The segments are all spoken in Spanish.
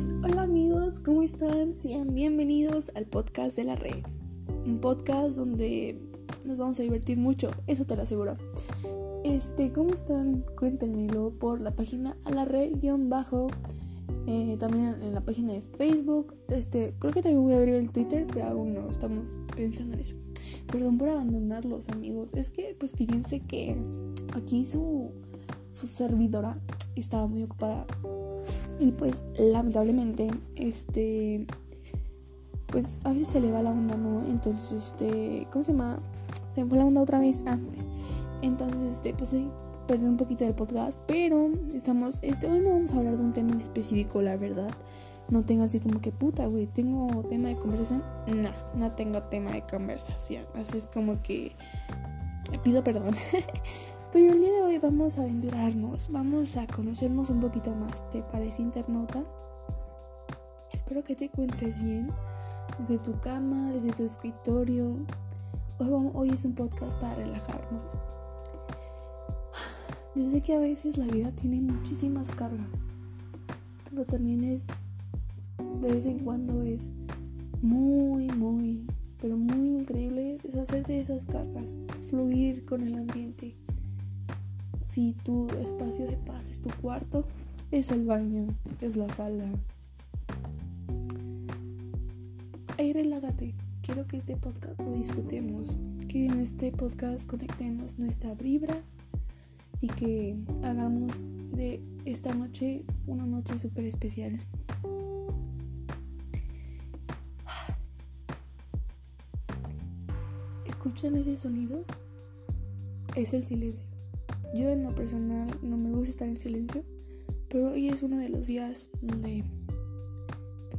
Hola amigos, ¿cómo están? Sean bienvenidos al podcast de la red. Un podcast donde nos vamos a divertir mucho, eso te lo aseguro. Este, ¿cómo están? Cuéntenmelo por la página a la red-bajo. Eh, también en la página de Facebook. Este, creo que también voy a abrir el Twitter, pero aún no estamos pensando en eso. Perdón por abandonarlos, amigos. Es que, pues fíjense que aquí su, su servidora estaba muy ocupada y pues lamentablemente, este, pues a veces se le va la onda, ¿no? Entonces, este, ¿cómo se llama? Se me fue la onda otra vez. Ah, entonces, este, pues perdí un poquito del podcast, pero estamos, este, hoy no vamos a hablar de un tema en específico, la verdad. No tengo así como que puta, güey, ¿tengo tema de conversación? No, no tengo tema de conversación. Así es como que pido perdón. Pero el día de hoy vamos a aventurarnos, vamos a conocernos un poquito más. ¿Te parece internauta? Espero que te encuentres bien desde tu cama, desde tu escritorio. Hoy, hoy es un podcast para relajarnos. Desde que a veces la vida tiene muchísimas cargas, pero también es, de vez en cuando es muy, muy, pero muy increíble deshacerte de esas cargas, fluir con el ambiente si tu espacio de paz es tu cuarto, es el baño, es la sala. Ahí relágate. Quiero que este podcast lo disfrutemos. Que en este podcast conectemos nuestra vibra y que hagamos de esta noche una noche súper especial. ¿Escuchan ese sonido? Es el silencio. Yo en lo personal no me gusta estar en silencio, pero hoy es uno de los días donde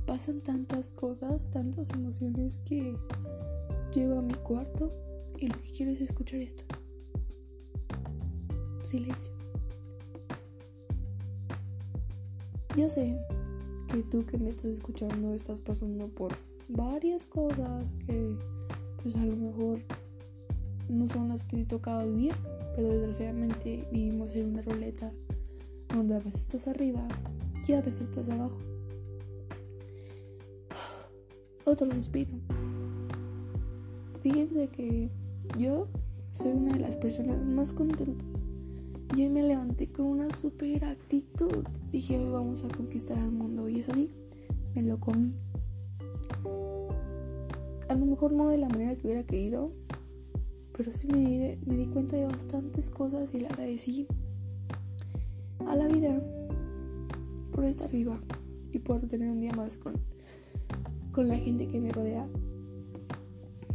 pasan tantas cosas, tantas emociones que llego a mi cuarto y lo que quiero es escuchar esto. Silencio. Yo sé que tú que me estás escuchando estás pasando por varias cosas que pues a lo mejor no son las que te tocado vivir pero desgraciadamente vivimos en una ruleta donde a veces estás arriba y a veces estás abajo. Otro suspiro. Fíjense que yo soy una de las personas más contentas. Yo me levanté con una super actitud. Dije, hoy vamos a conquistar al mundo. Y es así, me lo comí. A lo mejor no de la manera que hubiera querido, pero sí me di, me di cuenta de bastantes cosas y le agradecí a la vida por estar viva y por tener un día más con, con la gente que me rodea.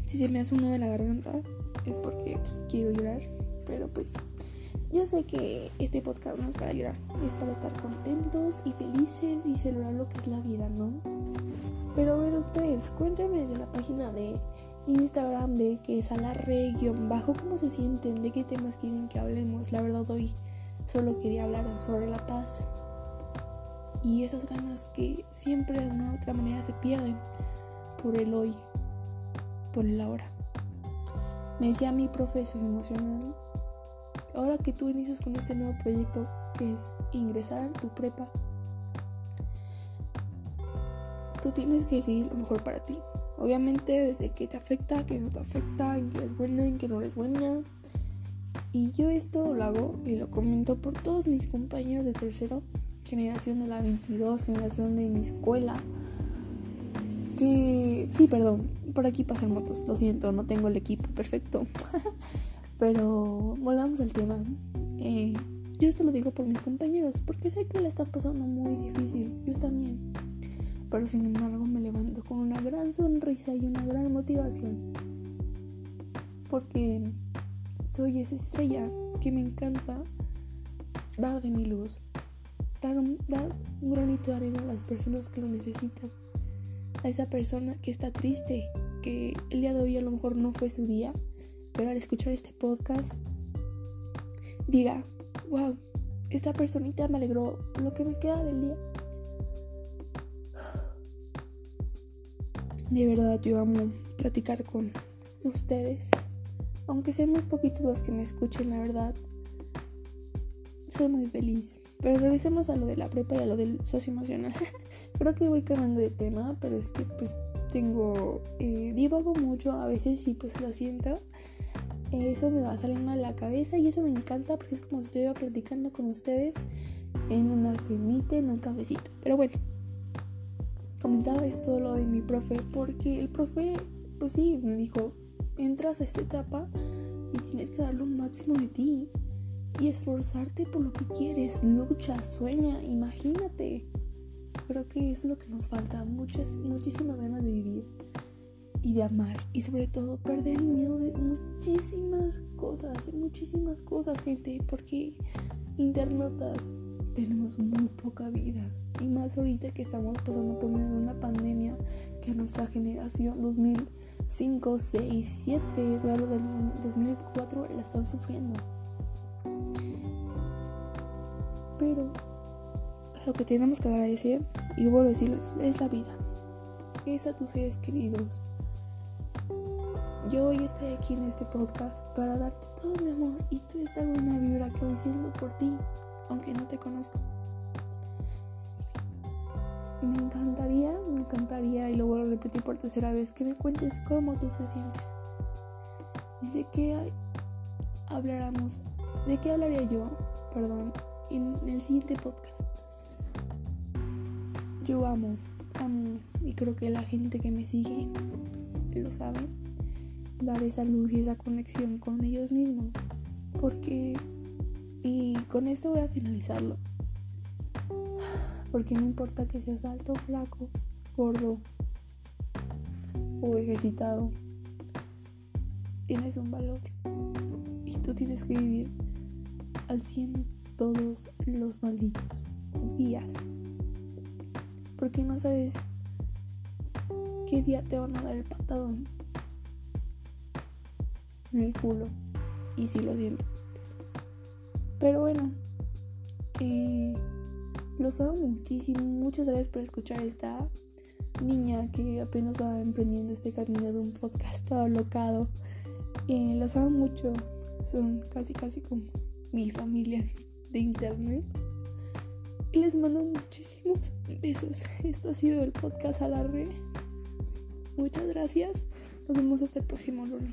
Si se me hace uno de la garganta es porque pues, quiero llorar, pero pues yo sé que este podcast no es para llorar, es para estar contentos y felices y celebrar lo que es la vida, ¿no? Pero a ver ustedes, cuéntenme desde la página de Instagram de que es a la bajo cómo se sienten, de qué temas quieren que hablemos. La verdad hoy solo quería hablar sobre la paz y esas ganas que siempre de una u otra manera se pierden por el hoy, por el ahora. Me decía mi profesor emocional, ahora que tú inicias con este nuevo proyecto que es ingresar a tu prepa, tú tienes que decidir lo mejor para ti. Obviamente desde que te afecta, que no te afecta, que eres buena, en que no eres buena. Y yo esto lo hago y lo comento por todos mis compañeros de tercero, generación de la 22, generación de mi escuela. Que sí, perdón, por aquí pasan motos, lo siento, no tengo el equipo perfecto. Pero volvamos al tema. Eh, yo esto lo digo por mis compañeros, porque sé que le está pasando muy difícil. Yo también pero sin embargo me levanto con gran sonrisa y una gran motivación. Porque soy esa estrella que me encanta dar de mi luz, dar un, dar un granito de arena a las personas que lo necesitan, a esa persona que está triste, que el día de hoy a lo mejor no fue su día, pero al escuchar este podcast, diga, wow, esta personita me alegró lo que me queda del día. De verdad yo amo platicar con ustedes. Aunque sean muy poquitos los que me escuchen, la verdad. Soy muy feliz. Pero regresemos a lo de la prepa y a lo del socio emocional. creo que voy cambiando de tema, pero es que pues tengo, eh, divago mucho a veces y pues lo siento. Eso me va saliendo a la cabeza y eso me encanta porque es como si estuviera platicando con ustedes en una cenita, en un cafecito. Pero bueno, comentaba esto lo de mi profe porque el profe, pues sí, me dijo, entras a esta etapa y tienes que dar lo máximo de ti y esforzarte por lo que quieres, lucha, sueña, imagínate. Creo que es lo que nos falta, muchas, muchísimas ganas de vivir y de amar y sobre todo perder el miedo de muchísimas cosas, muchísimas cosas, gente, porque internautas tenemos muy poca vida y más ahorita que estamos pasando por medio de una pandemia que nuestra generación 2005, 6, 7, todo del 2004 la están sufriendo. Pero lo que tenemos que agradecer, y vuelvo a decirles, es la vida. Es a tus seres queridos. Yo hoy estoy aquí en este podcast para darte todo mi amor y toda esta buena vibra que siento por ti, aunque no te conozco. Me encantaría, me encantaría, y lo vuelvo a repetir por tercera vez, que me cuentes cómo tú te sientes. ¿De qué habláramos? ¿De qué hablaría yo, perdón, en el siguiente podcast? Yo amo, amo, y creo que la gente que me sigue lo sabe, dar esa luz y esa conexión con ellos mismos. Porque, y con esto voy a finalizarlo. Porque no importa que seas alto, flaco, gordo o ejercitado, tienes un valor. Y tú tienes que vivir al 100 todos los malditos días porque no sabes qué día te van a dar el patadón en el culo. Y sí lo siento. Pero bueno, eh, los amo muchísimo. Muchas gracias por escuchar esta niña que apenas va emprendiendo este camino de un podcast todo locado. Eh, los amo mucho. Son casi, casi como mi familia de internet les mando muchísimos besos. Esto ha sido el podcast a la red. Muchas gracias. Nos vemos hasta el próximo lunes.